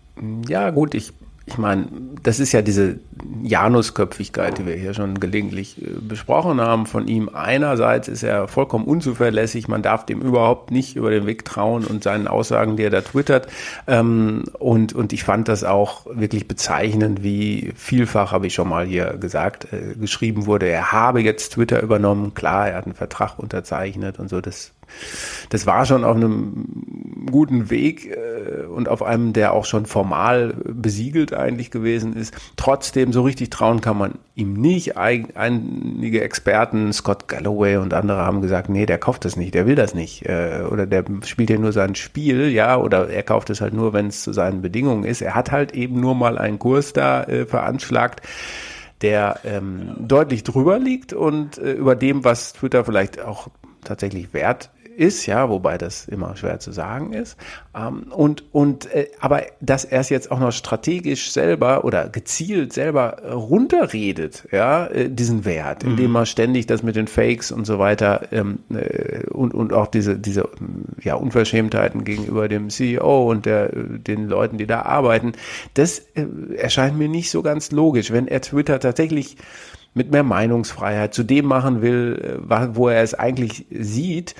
ja gut, ich ich meine, das ist ja diese Janusköpfigkeit, die wir hier schon gelegentlich äh, besprochen haben von ihm. Einerseits ist er vollkommen unzuverlässig, man darf dem überhaupt nicht über den Weg trauen und seinen Aussagen, die er da twittert. Ähm, und, und ich fand das auch wirklich bezeichnend, wie vielfach, habe ich schon mal hier gesagt, äh, geschrieben wurde, er habe jetzt Twitter übernommen. Klar, er hat einen Vertrag unterzeichnet und so, das das war schon auf einem guten Weg äh, und auf einem, der auch schon formal besiegelt eigentlich gewesen ist. Trotzdem, so richtig trauen kann man ihm nicht. Einige Experten, Scott Galloway und andere haben gesagt, nee, der kauft das nicht, der will das nicht. Äh, oder der spielt ja nur sein Spiel, ja, oder er kauft es halt nur, wenn es zu seinen Bedingungen ist. Er hat halt eben nur mal einen Kurs da äh, veranschlagt der ähm, deutlich drüber liegt und äh, über dem, was Twitter vielleicht auch tatsächlich wert ist, ja, wobei das immer schwer zu sagen ist. Ähm, und, und, äh, aber dass er es jetzt auch noch strategisch selber oder gezielt selber runterredet, ja, äh, diesen Wert, indem mhm. er ständig das mit den Fakes und so weiter ähm, äh, und, und auch diese, diese ja, Unverschämtheiten gegenüber dem CEO und der, den Leuten, die da arbeiten, das äh, erscheint mir nicht so ganz logisch. Wenn er Twitter tatsächlich mit mehr Meinungsfreiheit zu dem machen will, äh, wo er es eigentlich sieht,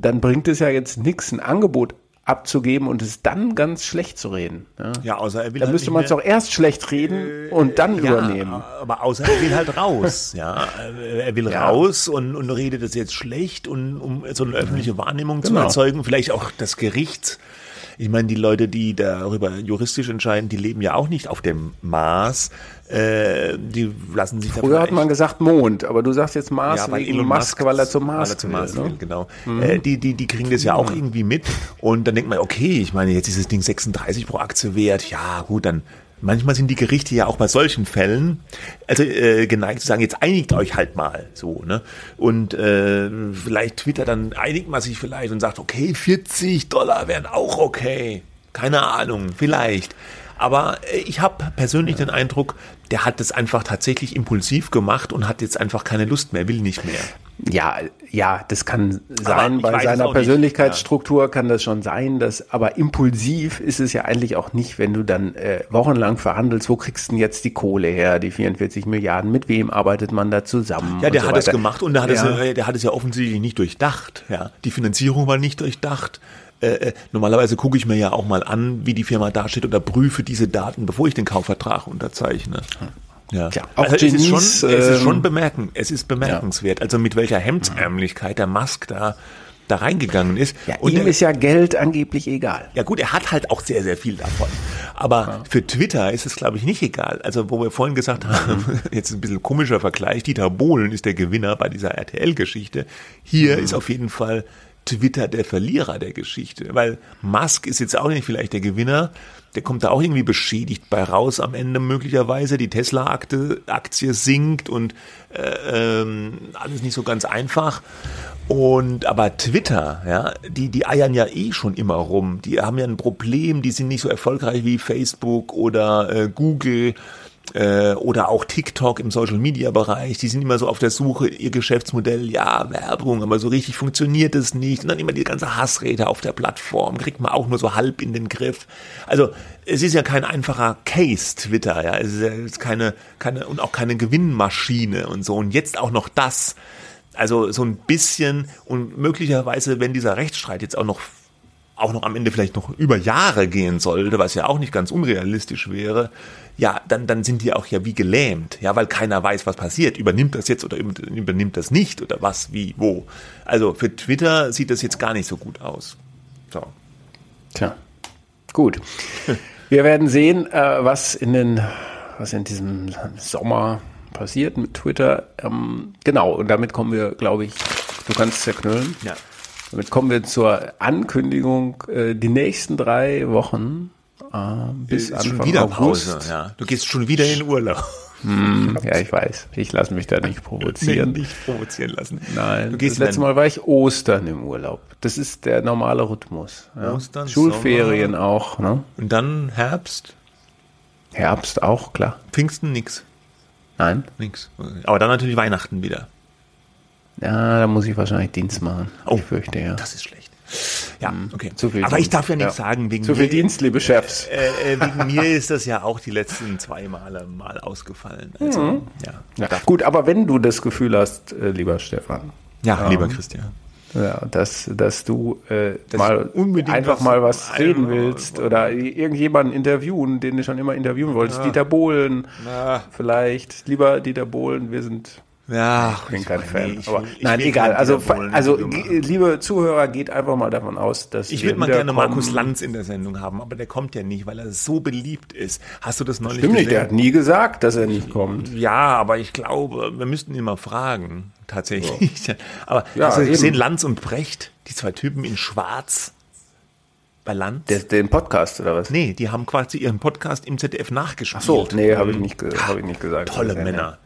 dann bringt es ja jetzt nichts, ein Angebot abzugeben und es dann ganz schlecht zu reden. Ja, ja außer er will Dann halt müsste man es doch erst schlecht reden äh, und dann ja, übernehmen. Aber außer er will halt raus. [LAUGHS] ja, er will ja. raus und, und redet es jetzt schlecht und um so eine öffentliche Wahrnehmung genau. zu erzeugen, vielleicht auch das Gericht ich meine, die Leute, die darüber juristisch entscheiden, die leben ja auch nicht auf dem Mars. Äh, die lassen sich Früher hat man gesagt Mond, aber du sagst jetzt Mars ja, weil Elon Musk, Musk, weil er zum Mars, weil er zum Mars will, will, ne? genau. Mhm. Äh, die, die, die kriegen das ja auch irgendwie mit und dann denkt man, okay, ich meine, jetzt ist das Ding 36 pro Aktie wert, ja gut, dann manchmal sind die Gerichte ja auch bei solchen Fällen also äh, geneigt zu sagen, jetzt einigt euch halt mal so, ne? Und äh, vielleicht Twitter dann einigt man sich vielleicht und sagt, okay, 40 Dollar wären auch okay. Keine Ahnung, vielleicht. Aber äh, ich habe persönlich den Eindruck, der hat es einfach tatsächlich impulsiv gemacht und hat jetzt einfach keine Lust mehr, will nicht mehr. Ja, ja, das kann sein. Bei seiner Persönlichkeitsstruktur ja. kann das schon sein. Dass, aber impulsiv ist es ja eigentlich auch nicht, wenn du dann äh, wochenlang verhandelst, wo kriegst du denn jetzt die Kohle her, die 44 Milliarden, mit wem arbeitet man da zusammen? Ja, der so hat es gemacht und der hat, ja. es, der hat es ja offensichtlich nicht durchdacht. Ja, Die Finanzierung war nicht durchdacht. Äh, äh, normalerweise gucke ich mir ja auch mal an, wie die Firma dasteht oder prüfe diese Daten, bevor ich den Kaufvertrag unterzeichne. Ja, ja auch also Genies, es, ist schon, es ist schon ähm, bemerken, es ist bemerkenswert, ja. also mit welcher Hemdsärmlichkeit der Musk da da reingegangen ist. Ja, und ihm er, ist ja Geld angeblich egal. Ja gut, er hat halt auch sehr, sehr viel davon. Aber ja. für Twitter ist es, glaube ich, nicht egal. Also wo wir vorhin gesagt haben, mhm. [LAUGHS] jetzt ein bisschen komischer Vergleich, Dieter Bohlen ist der Gewinner bei dieser RTL-Geschichte. Hier mhm. ist auf jeden Fall Twitter der Verlierer der Geschichte, weil Musk ist jetzt auch nicht vielleicht der Gewinner, der kommt da auch irgendwie beschädigt bei raus am Ende möglicherweise, die Tesla-Aktie sinkt und äh, ähm, alles nicht so ganz einfach. Und aber Twitter, ja, die die eiern ja eh schon immer rum. Die haben ja ein Problem, die sind nicht so erfolgreich wie Facebook oder äh, Google äh, oder auch TikTok im Social Media Bereich, die sind immer so auf der Suche, ihr Geschäftsmodell, ja, Werbung, aber so richtig funktioniert es nicht. Und dann immer die ganze Hassrede auf der Plattform, kriegt man auch nur so halb in den Griff. Also es ist ja kein einfacher Case, Twitter, ja. Es ist ja keine, keine, und auch keine Gewinnmaschine und so. Und jetzt auch noch das. Also so ein bisschen und möglicherweise, wenn dieser Rechtsstreit jetzt auch noch auch noch am Ende vielleicht noch über Jahre gehen sollte, was ja auch nicht ganz unrealistisch wäre, ja, dann, dann sind die auch ja wie gelähmt, ja, weil keiner weiß, was passiert. Übernimmt das jetzt oder übernimmt das nicht oder was, wie, wo. Also für Twitter sieht das jetzt gar nicht so gut aus. So. Tja, gut. Wir werden sehen, äh, was in den, was in diesem Sommer passiert mit Twitter. Ähm, genau, und damit kommen wir, glaube ich, du kannst es zerknüllen. Ja. Damit kommen wir zur Ankündigung. Äh, die nächsten drei Wochen äh, bis ist Anfang schon wieder August. Pause, ja. Du gehst schon wieder in Urlaub. Hm, [LAUGHS] ja, ich weiß. Ich lasse mich da nicht provozieren. Nee, nicht provozieren lassen. Nein, Du gehst das letzte Mal war ich Ostern im Urlaub. Das ist der normale Rhythmus. Ja. Ostern, Schulferien auch. Ne? Und dann Herbst, Herbst auch, klar. Pfingsten nix. Nein? Nix. Aber dann natürlich Weihnachten wieder. Ja, da muss ich wahrscheinlich Dienst machen. Oh, ich fürchte, ja. Das ist schlecht. Ja, okay. Zu viel Aber ich darf ja nichts ja. sagen, wegen Zu viel mir, Dienst, liebe Chefs. Äh, äh, wegen [LAUGHS] mir ist das ja auch die letzten zwei Male mal ausgefallen. Also, Mhm. ja. Ja. Gut, aber wenn du das Gefühl hast, äh, lieber Stefan, Ja, lieber Christian. ja, dass, dass du äh, Dass mal einfach mal was reden willst oder irgendjemanden interviewen, den du schon immer interviewen wolltest. Dieter Bohlen, Na. vielleicht. Lieber Dieter Bohlen, wir sind Ja, Ich bin kein nee, Fan. ich aber ich nein, egal. Also, Bohlen also liebe Zuhörer, geht einfach mal davon aus, dass Ich würde mal gerne. Markus Lanz in der Sendung haben, aber der kommt ja nicht, weil er so beliebt ist. Hast du das neulich Stimmt nicht, der hat nie gesagt, dass er nicht kommt. Ja, aber ich glaube, wir müssten ihn mal fragen, tatsächlich. [LAUGHS] Aber Ja, hast du gesehen, Lanz und Brecht, die zwei Typen in Schwarz bei Lanz? Der, den Podcast oder was? nee, die haben quasi ihren Podcast im ZDF nachgespielt. Ach so, nee, habe ich, nicht hab ich nicht gesagt. Tolle Ja, Männer.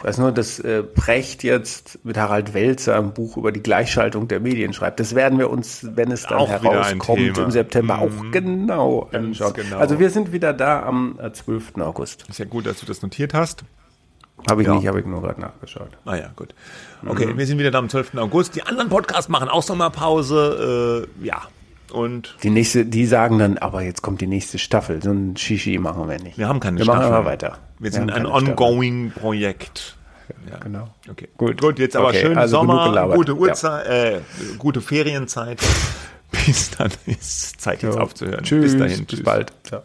Ich weiß nur, dass äh, Brecht jetzt mit Harald Welzer ein Buch über die Gleichschaltung der Medien schreibt. Das werden wir uns, wenn es dann Auch herauskommt im September, auch genau anschauen. genau. Also wir sind wieder da am äh, 12. August. Ist ja gut, dass du das notiert hast. Habe ich Ja. nicht, habe ich nur gerade nachgeschaut. Ah ja, gut. Okay, wir sind wieder da am 12. August. Die anderen Podcasts machen auch Sommerpause. Äh, ja. Und Die nächste, die sagen dann, aber jetzt kommt die nächste Staffel. So ein Shishi machen wir nicht. wir haben keine wir Staffel. machen aber weiter. Wir sind ein keine Staffel. ongoing Projekt. Ja. Genau. Okay. Gut. Gut, jetzt aber Okay, schön also Sommer, gute Ja. Uhrzeit, äh, gute Ferienzeit. [LAUGHS] Bis dann [LAUGHS] ist Zeit jetzt aufzuhören. Tschüss, bis dahin. bis bald. Ja.